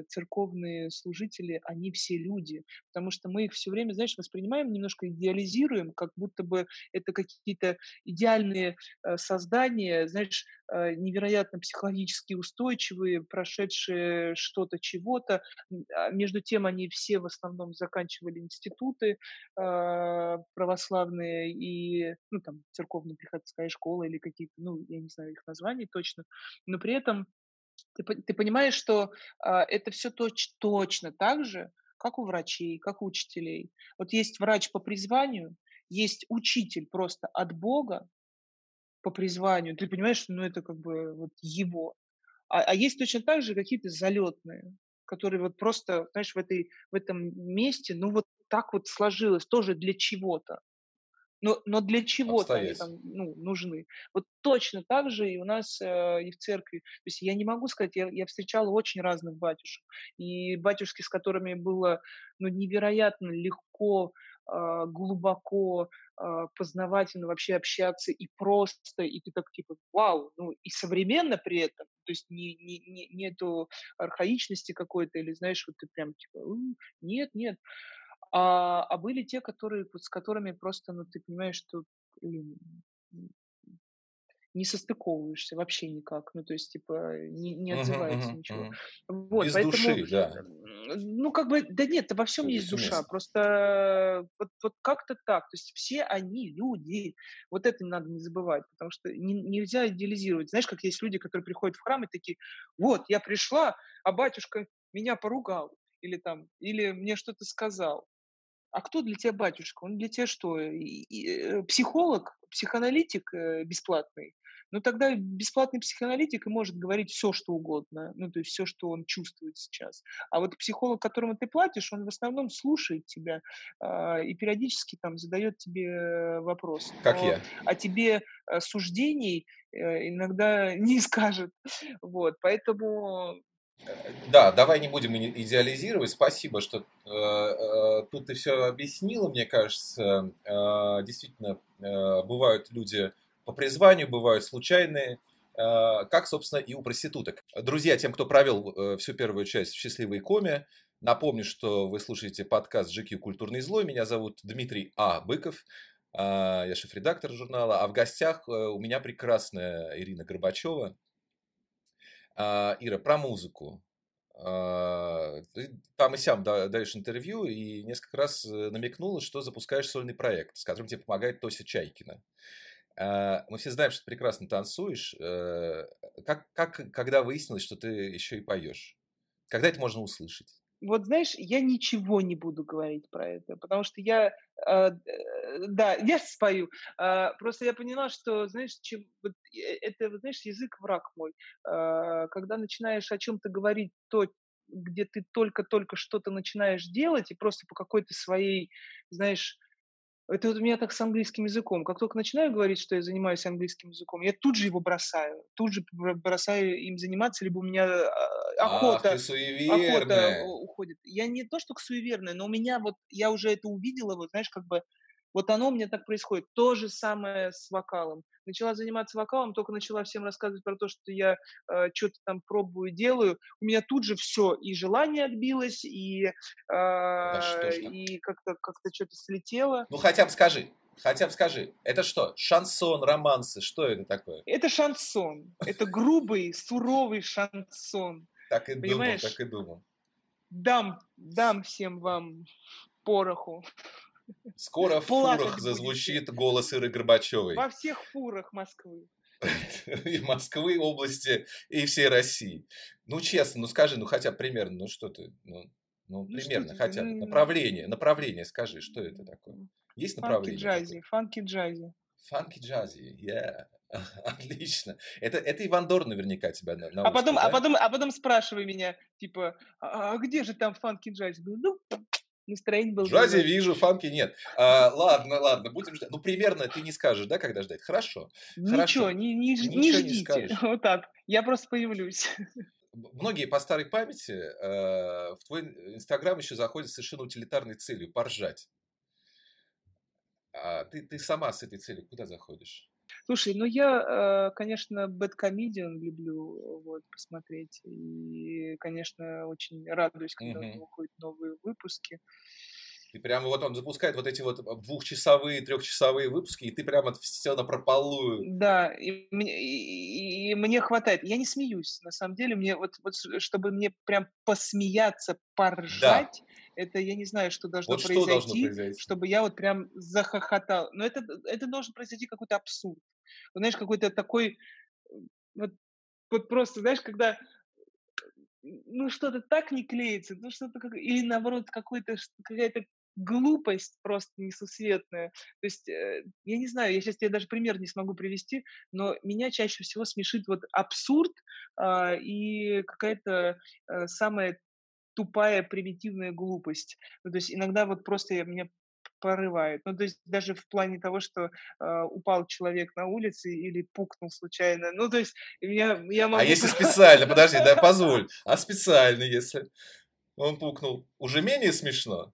Speaker 2: церковные служители, они все люди, потому что мы их все время, знаешь, воспринимаем, немножко идеализируем, как будто бы это какие-то идеальные э, создания, знаешь, э, невероятно психологически устойчивые, прошедшие что-то, чего-то. А между тем они все в основном заканчивали институты э, православные и, ну, там, церковно-приходская школа или какие-то, ну, я не знаю их названий точно, но при этом ты, ты понимаешь, что а, это все точ, точно так же, как у врачей, как у учителей. Вот есть врач по призванию, есть учитель просто от Бога по призванию. Ты понимаешь, что ну, это как бы вот его. А, а есть точно так же какие-то залетные, которые вот просто, знаешь, в, этой, в этом месте, ну вот так вот сложилось, тоже для чего-то. Но, но для чего-то они там ну, нужны. Вот точно так же и у нас э, и в церкви. То есть я не могу сказать, я, я встречала очень разных батюшек. И батюшки, с которыми было ну, невероятно легко, э, глубоко, э, познавательно вообще общаться и просто, и ты так типа, вау, ну и современно при этом, то есть не, не, не, нету архаичности какой-то, или знаешь, вот ты прям типа, нет, нет. А, а были те, которые, с которыми просто, ну, ты понимаешь, что блин, не состыковываешься вообще никак, ну, то есть, типа, не, не отзывается uh-huh, ничего. Uh-huh. Вот,
Speaker 1: Без поэтому, души, да.
Speaker 2: Ну, как бы, да нет, во всем есть душа, просто вот, вот как-то так, то есть все они люди, вот это надо не забывать, потому что не, нельзя идеализировать. Знаешь, как есть люди, которые приходят в храм и такие, вот, я пришла, а батюшка меня поругал, или там, или мне что-то сказал. А кто для тебя батюшка? Он для тебя что? Э, психолог, психоаналитик э, бесплатный? Ну тогда бесплатный психоаналитик и может говорить все, что угодно, ну то есть все, что он чувствует сейчас. А вот психолог, которому ты платишь, он в основном слушает тебя э, и периодически там задает тебе вопросы.
Speaker 1: Как Но я.
Speaker 2: А тебе э, суждений э, иногда (laughs) не скажет. Вот, поэтому
Speaker 1: да, давай не будем идеализировать. Спасибо, что э, э, тут ты все объяснила, мне кажется. Э, действительно, э, бывают люди по призванию, бывают случайные, э, как, собственно, и у проституток. Друзья, тем, кто провел всю первую часть в счастливой коме, напомню, что вы слушаете подкаст GQ «Культурный злой». Меня зовут Дмитрий А. Быков. Я шеф-редактор журнала. А в гостях у меня прекрасная Ирина Горбачева, Ира, про музыку. А, ты там и сям даешь интервью и несколько раз э, намекнула, что запускаешь сольный проект, с которым тебе помогает Тося Чайкина. А, мы все знаем, что ты прекрасно танцуешь. Э, как, как, когда выяснилось, что ты еще и поешь? Когда это можно услышать?
Speaker 2: Вот знаешь, я ничего не буду говорить про это, потому что я, э, да, я спою. Э, просто я поняла, что, знаешь, чем, вот, э, это, вот, знаешь, язык враг мой. Э, когда начинаешь о чем-то говорить, то, где ты только-только что-то начинаешь делать, и просто по какой-то своей, знаешь, это вот у меня так с английским языком. Как только начинаю говорить, что я занимаюсь английским языком, я тут же его бросаю. Тут же бросаю им заниматься, либо у меня охота, Ах, охота уходит. Я не то, что к суеверной, но у меня вот, я уже это увидела, вот знаешь, как бы вот оно у меня так происходит. То же самое с вокалом. Начала заниматься вокалом, только начала всем рассказывать про то, что я э, что-то там пробую, делаю. У меня тут же все, и желание отбилось, и, э, да и как-то как что-то слетело.
Speaker 1: Ну хотя бы скажи, Хотя бы скажи, это что? Шансон, романсы, что это такое?
Speaker 2: Это шансон. Это грубый, суровый шансон.
Speaker 1: Так и думал, так и думал.
Speaker 2: Дам, дам всем вам пороху.
Speaker 1: Скоро в фурах зазвучит голос Иры Горбачевой.
Speaker 2: Во всех фурах Москвы. (laughs)
Speaker 1: И Москвы, области, и всей России. Ну, честно, ну скажи, ну хотя примерно, ну что ты, ну, ну, ну примерно, хотя бы направление, направление скажи, что это такое? Есть направление?
Speaker 2: Фанки джази, фанки джази.
Speaker 1: Фанки джази, yeah. (laughs) Отлично. Это, это Иван Дор наверняка тебя на,
Speaker 2: а потом, а да? а потом, а потом спрашивай меня, типа, а, а где же там фанки джази? Ну, настроение было...
Speaker 1: Джази вижу, фанки нет. А, ладно, ладно, будем ждать. Ну, примерно ты не скажешь, да, когда ждать? Хорошо.
Speaker 2: Ничего,
Speaker 1: хорошо.
Speaker 2: Не, не, Ничего не ждите. Не (laughs) вот так. Я просто появлюсь. (laughs)
Speaker 1: Многие по старой памяти э, в твой инстаграм еще заходят с совершенно утилитарной целью – поржать. А ты, ты сама с этой целью куда заходишь?
Speaker 2: Слушай, ну я, э, конечно, Бэткомедиан люблю вот посмотреть. И, конечно, очень радуюсь, когда у
Speaker 1: Мгм.
Speaker 2: него выходят новые выпуски.
Speaker 1: И прямо вот он запускает вот эти вот а, двухчасовые, трехчасовые выпуски, и ты прямо все на прополую.
Speaker 2: Да, и мне, и, и мне хватает. Я не смеюсь, на самом деле. Мне вот, вот чтобы мне прям посмеяться,
Speaker 1: Да.
Speaker 2: поржать, это я не знаю, что должно
Speaker 1: Вот что должно
Speaker 2: произойти,
Speaker 1: произойти?
Speaker 2: чтобы я вот прям захохотал. Но это, это должен произойти какой-то абсурд. Знаешь, какой-то такой, э, вот, вот просто, знаешь, когда ну, что-то так не клеится, ну, что-то как... Или, наоборот, какой-то, какая-то глупость просто несусветная. То есть, э, я не знаю, я сейчас тебе даже пример не смогу привести, но меня чаще всего смешит вот абсурд а, и какая-то э, самая тупая, примитивная глупость. Ну, то есть иногда вот просто я, меня порывает. Ну, то есть даже в плане того, что а, упал человек на улице или пукнул случайно. Ну, то есть я, я
Speaker 1: А
Speaker 2: могу...
Speaker 1: если (laughs) специально, подожди, да, позволь. А специально, если он пукнул, уже менее смешно?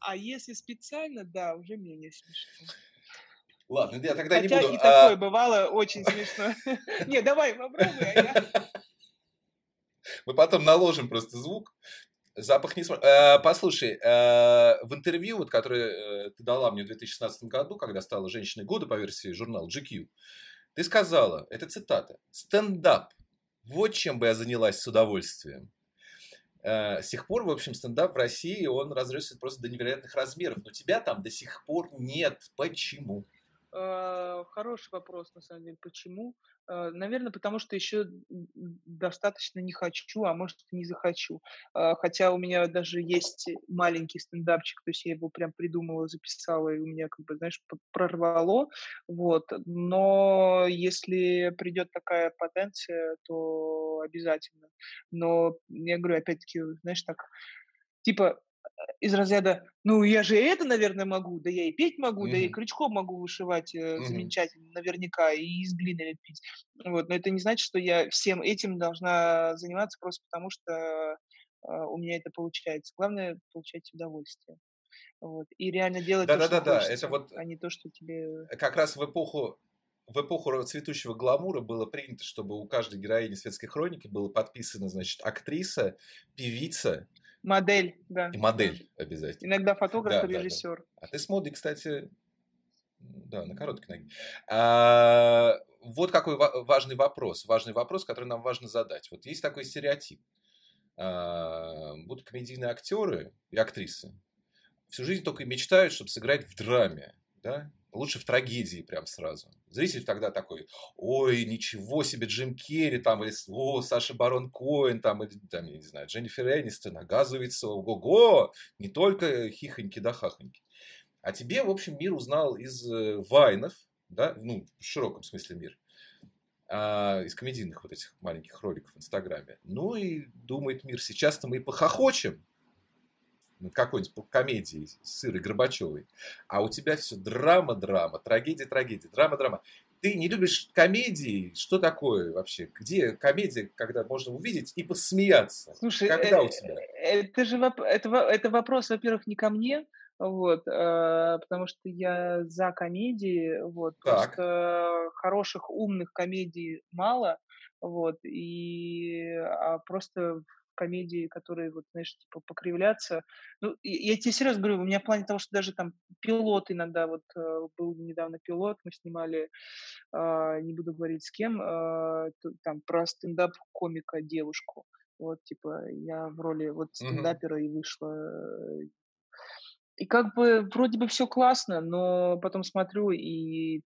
Speaker 2: А если специально, да, уже менее смешно.
Speaker 1: Ладно, я тогда не
Speaker 2: Хотя
Speaker 1: буду.
Speaker 2: и
Speaker 1: а,
Speaker 2: такое бывало очень смешно. (laughs) Не, давай попробуй, а я...
Speaker 1: Мы потом наложим просто звук. Запах не смотрит. Э, послушай, э, в интервью, вот, которое э, ты дала мне в 2016 году, когда стала женщиной года по версии журнала GQ, ты сказала, это цитата, стендап. Вот чем бы я занялась с удовольствием. Э, с тех пор, в общем, стендап в России, он разросся просто до невероятных размеров. Но тебя там до сих пор нет. Почему?
Speaker 2: Э, Хороший вопрос, на самом деле. Почему? Э, Наверное, потому что еще достаточно не хочу, а может не захочу. Э, Хотя у меня даже есть маленький стендапчик, то есть я его прям придумала, записала, и у меня, как бы, знаешь, прорвало. Вот. Но если придет такая потенция, то обязательно. Но я говорю, опять-таки, знаешь, так, типа, из разряда, ну, я же это, наверное, могу, да я и петь могу, да я и крючком могу вышивать э,
Speaker 1: Мгм.
Speaker 2: замечательно, наверняка, и из глины лепить. Вот, но это не значит, что я всем этим должна заниматься просто потому, что а, у меня это получается. Главное получать удовольствие. Вот. И реально делать то, что
Speaker 1: Да-да-да-да, это
Speaker 2: хочется,
Speaker 1: вот
Speaker 2: а не то, что тебе...
Speaker 1: как раз в эпоху в эпоху цветущего гламура было принято, чтобы у каждой героини светской хроники было подписано, значит, актриса, певица
Speaker 2: Модель, да.
Speaker 1: и модель обязательно.
Speaker 2: Иногда фотограф
Speaker 1: Да,
Speaker 2: и
Speaker 1: да, да.
Speaker 2: режиссер.
Speaker 1: А ты с модой, кстати, да, на короткой ноге. А, вот какой ва- важный вопрос, важный вопрос, который нам важно задать. Вот есть такой стереотип. А, будут комедийные актеры и актрисы всю жизнь только мечтают, чтобы сыграть в драме, да? Лучше в трагедии прям сразу. Зритель тогда такой, ой, ничего себе, Джим Керри там, или о, Саша Барон Коэн там, или там, я не знаю, Дженнифер Энистон, оказывается, ого-го, не только хихоньки да хахоньки. А тебе, в общем, мир узнал из э, вайнов, да, ну, в широком смысле мир, а, из комедийных вот этих маленьких роликов в Инстаграме. Ну и думает мир, сейчас-то мы и похохочем над какой-нибудь комедией с Ирой Горбачевой, а у тебя все драма-драма, трагедия-трагедия, драма-драма. Ты не любишь комедии? Что такое вообще? Где комедия, когда можно увидеть и посмеяться?
Speaker 2: Слушай,
Speaker 1: Когда
Speaker 2: э,
Speaker 1: у тебя?
Speaker 2: это же воп- это, это вопрос, во-первых, не ко мне, вот, э, потому что я за комедии, вот,
Speaker 1: Так.
Speaker 2: просто хороших, умных комедий мало, вот, и а просто комедии, которые, вот, знаешь, типа покривляться. Ну, я тебе серьезно говорю, у меня в плане того, что даже там пилот иногда, вот, э, был недавно пилот, мы снимали, а, не буду говорить с кем, т- там про стендап-комика девушку. Вот, типа, я в роли вот стендапера и вышла. э, И как бы вроде бы все классно, но потом смотрю и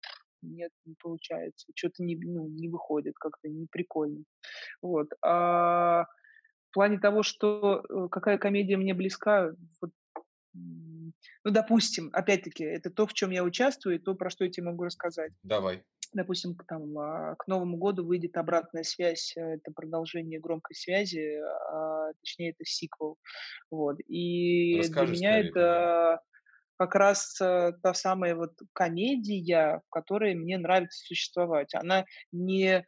Speaker 2: нет, не получается. Что-то не, ну, не выходит, как-то не прикольно. Вот. А в плане того, что э, какая комедия мне близка, вот, ну, допустим, опять-таки, это то, в чем я участвую, и то, про что я тебе могу рассказать
Speaker 1: Давай.
Speaker 2: допустим, к там, а, к Новому году выйдет обратная связь, э, это продолжение громкой связи, а, точнее, это сиквел. Вот. И
Speaker 1: Расскажи
Speaker 2: для меня
Speaker 1: скорее
Speaker 2: это как раз э, та самая вот комедия, в которой мне нравится существовать. Она не,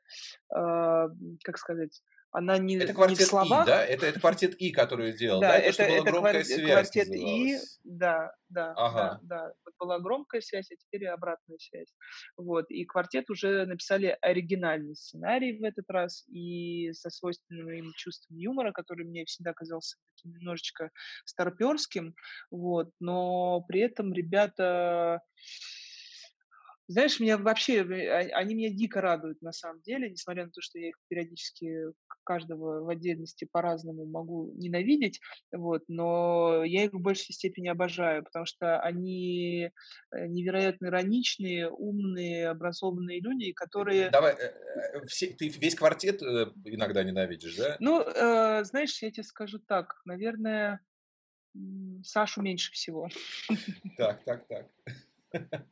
Speaker 2: а, как сказать, она не,
Speaker 1: это квартет
Speaker 2: не в словах.
Speaker 1: И, да? Это, это квартет И, который делал, да? да?
Speaker 2: Это, это, это громкая кварт... связь квартет И, да, да, ага. да, да. Вот была громкая связь, а теперь и обратная связь. Вот, и квартет уже написали оригинальный сценарий в этот раз, и со свойственным им чувством юмора, который мне всегда казался таким немножечко старперским, вот, но при этом ребята знаешь, меня вообще, а, они меня дико радуют на самом деле, несмотря на то, что я их периодически каждого в отдельности по-разному могу ненавидеть, вот, но я их в большей степени обожаю, потому что они э, невероятно ироничные, умные, образованные люди, которые...
Speaker 1: Давай, э, э, все, ты весь квартет иногда ненавидишь, да?
Speaker 2: Ну, э, знаешь, я тебе скажу так, наверное, Сашу меньше всего.
Speaker 1: Так, так, так. (laughs)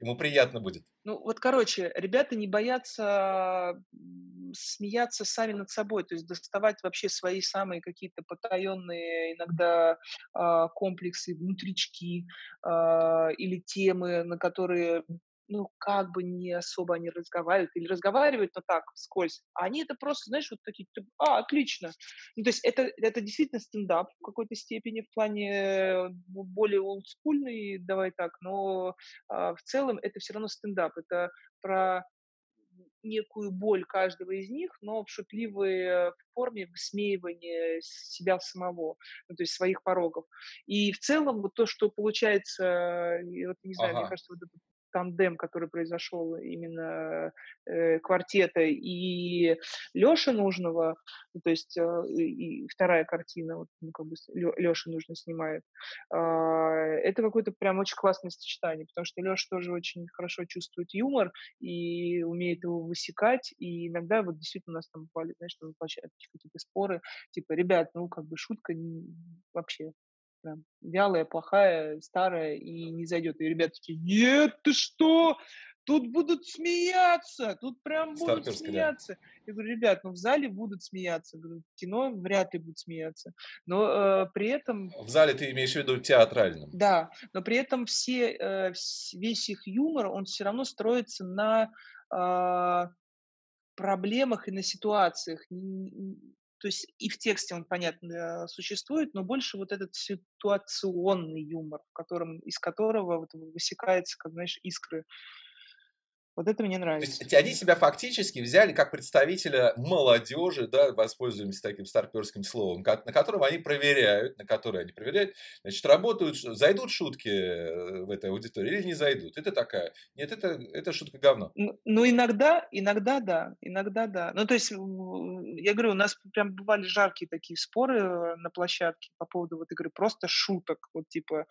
Speaker 1: Ему приятно будет.
Speaker 2: Ну, вот, короче, ребята не боятся смеяться сами над собой, то есть доставать вообще свои самые какие-то потаенные иногда э, комплексы, внутрички э, или темы, на которые ну, как бы не особо они разговаривают, или разговаривают, но так, вскользь. А они это просто, знаешь, вот такие, а, отлично. Ну, то есть это, это действительно стендап в какой-то степени, в плане э, более олдскульный, давай так, но а, в целом это все равно стендап. Это про некую боль каждого из них, но в шутливой форме высмеивания себя самого, ну, то есть своих порогов. И в целом вот то, что получается, вот, не знаю, ага. мне кажется, вот этот тандем, который произошел именно э, квартета и Лёши Нужного, ну, то есть э, и вторая картина, вот, ну, как бы Лёша Нужно снимает, э, это какое-то прям очень классное сочетание, потому что Лёша тоже очень хорошо чувствует юмор и умеет его высекать, и иногда вот действительно у нас там бывали, знаешь, там какие-то споры, типа, ребят, ну, как бы шутка не, вообще прям вялая, плохая, старая и не зайдет. И ребята такие, нет, ты что? Тут будут смеяться, тут прям будут смеяться. Да. Я говорю, ребят, ну в зале будут смеяться, говорю, в кино вряд ли будут смеяться. Но э, при этом...
Speaker 1: В зале ты имеешь в виду театральном?
Speaker 2: Да, но при этом все, э, весь их юмор, он все равно строится на э, проблемах и на ситуациях. То есть и в тексте он, понятно, существует, но больше вот этот ситуационный юмор, в котором, из которого вот высекается, как, знаешь, искры вот это мне нравится.
Speaker 1: То есть они себя фактически взяли как представителя молодежи, да, воспользуемся таким старперским словом, на котором они проверяют, на который они проверяют, значит, работают, зайдут шутки э, в этой аудитории или не зайдут. Это такая, нет, это, это шутка говно.
Speaker 2: Ну, ну, иногда, иногда да, иногда да. Ну, то есть, я говорю, у нас прям бывали жаркие такие споры э, на площадке по поводу вот игры, просто шуток, вот типа,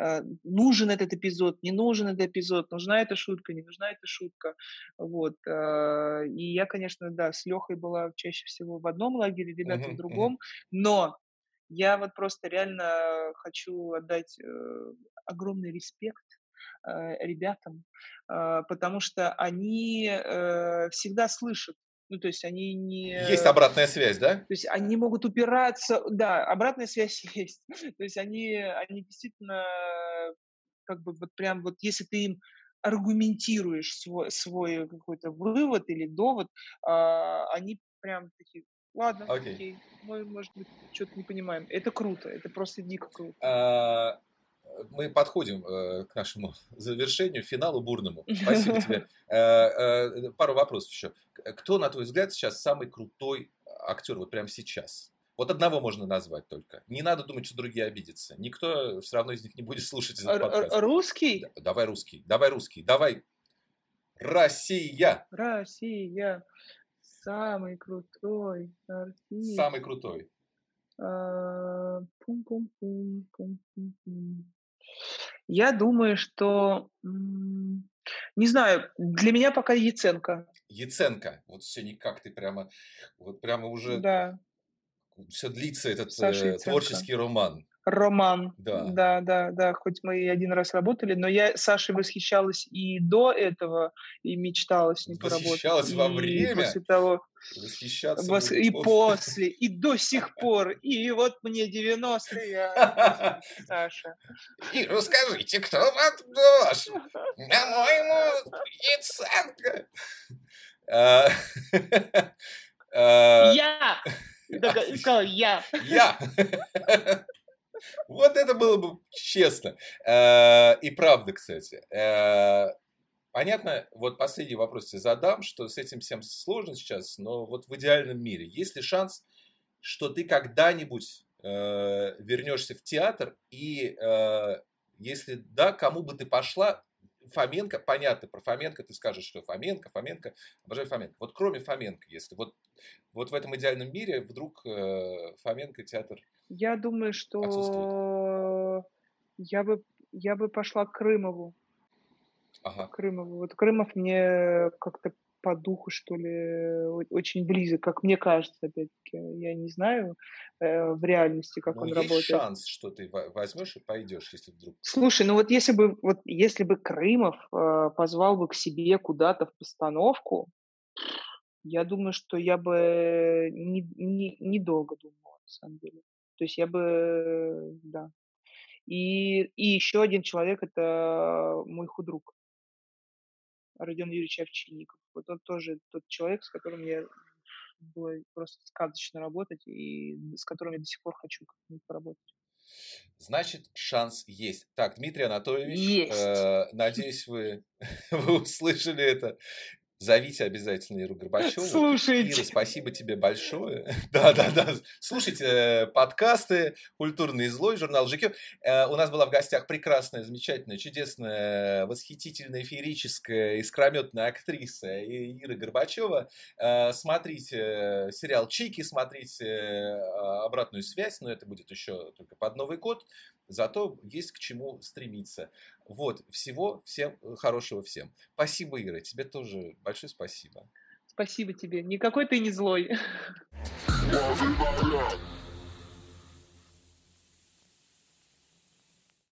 Speaker 2: э, нужен этот эпизод, не нужен этот эпизод, нужна эта шутка, не нужна эта шутка шутка. Вот. А, и я, конечно, да, с Лехой была чаще всего в одном лагере, ребята uh-huh, в другом, uh-huh. но я вот просто реально хочу отдать э, огромный респект э, ребятам, э, потому что они э, всегда слышат ну, то есть они не...
Speaker 1: Есть обратная связь, да?
Speaker 2: То есть они могут упираться... Да, обратная связь (laughs) есть. То есть они, они действительно как бы вот прям вот если ты им аргументируешь свой, свой какой-то вывод или довод, а, они прям такие, ладно, okay. окей, мы, может быть, что-то не понимаем. Это круто, это просто дико круто.
Speaker 1: А, мы подходим э, к нашему (laughs) завершению, финалу бурному. Спасибо (laughs) тебе. Э, э, пару вопросов еще. Кто, на твой взгляд, сейчас самый крутой актер вот прямо сейчас? Вот одного можно назвать только. Не надо думать, что другие обидятся. Никто все равно из них не будет (laughs) слушать этот подкаст.
Speaker 2: Русский?
Speaker 1: Да, давай русский. Давай русский. Давай. Россия.
Speaker 2: Россия. Самый крутой артист.
Speaker 1: Самый крутой.
Speaker 2: А, Я думаю, что... Не знаю, для меня пока Яценко.
Speaker 1: Яценко. Вот все никак ты прямо... Вот прямо уже...
Speaker 2: Да
Speaker 1: все длится этот э, творческий роман.
Speaker 2: Роман. Да. да, да, да. Хоть мы и один раз работали, но я Сашей восхищалась и до этого, и мечтала с ним
Speaker 1: поработать. Восхищалась во время.
Speaker 2: После того.
Speaker 1: Восхищаться.
Speaker 2: Вос... И после, и до сих пор. (laughs) И вот мне 90-е, Саша. (laughs)
Speaker 1: И расскажите, кто вам дождь? По-моему, Яценко. (laughs)
Speaker 2: Я! Сказал я.
Speaker 1: Я! Вот это было бы честно. И правда, кстати. Понятно, вот последний вопрос тебе задам, что с этим всем сложно сейчас, но вот в идеальном мире есть ли шанс, что ты когда-нибудь э, вернешься в театр и э, если да, кому бы ты пошла, Фоменко, понятно, про Фоменко ты скажешь, что Фоменко, Фоменко, обожаю Фоменко. Вот кроме Фоменко, если вот, вот в этом идеальном мире вдруг э, Фоменко театр
Speaker 2: Я думаю, что я бы, я бы пошла к Крымову. Ага. Крымову. Вот Крымов мне как-то по духу, что ли, очень близок, как мне кажется, опять-таки. Я не знаю э, в реальности, как ну, он есть работает.
Speaker 1: шанс, что ты возьмешь и пойдешь, если вдруг...
Speaker 2: Слушай, ну вот если бы, вот если бы Крымов э, позвал бы к себе куда-то в постановку, я думаю, что я бы не, не, недолго думала, на самом деле. То есть я бы, да. И, и еще один человек – это мой худрук. Родион Юрьевич Овчинников. Вот он тоже тот человек, с которым я было просто сказочно работать и с которым я до сих пор хочу поработать.
Speaker 1: Значит, шанс есть. Так, Дмитрий Анатольевич, есть. Э, надеюсь, вы, (laughs) вы услышали это. Зовите обязательно Иру Горбачеву.
Speaker 2: Слушайте.
Speaker 1: Ира, спасибо тебе большое. Да, да, да. Слушайте э, подкасты «Культурный злой», журнал GQ. Э, у нас была в гостях прекрасная, замечательная, чудесная, восхитительная, феерическая, искрометная актриса Ира Горбачева. Э, смотрите сериал «Чики», смотрите обратную связь, но это будет еще только под Новый год. Зато есть к чему стремиться. Вот, всего всем хорошего всем. Спасибо, Ира, тебе тоже большое спасибо.
Speaker 2: Спасибо тебе. Никакой ты не злой.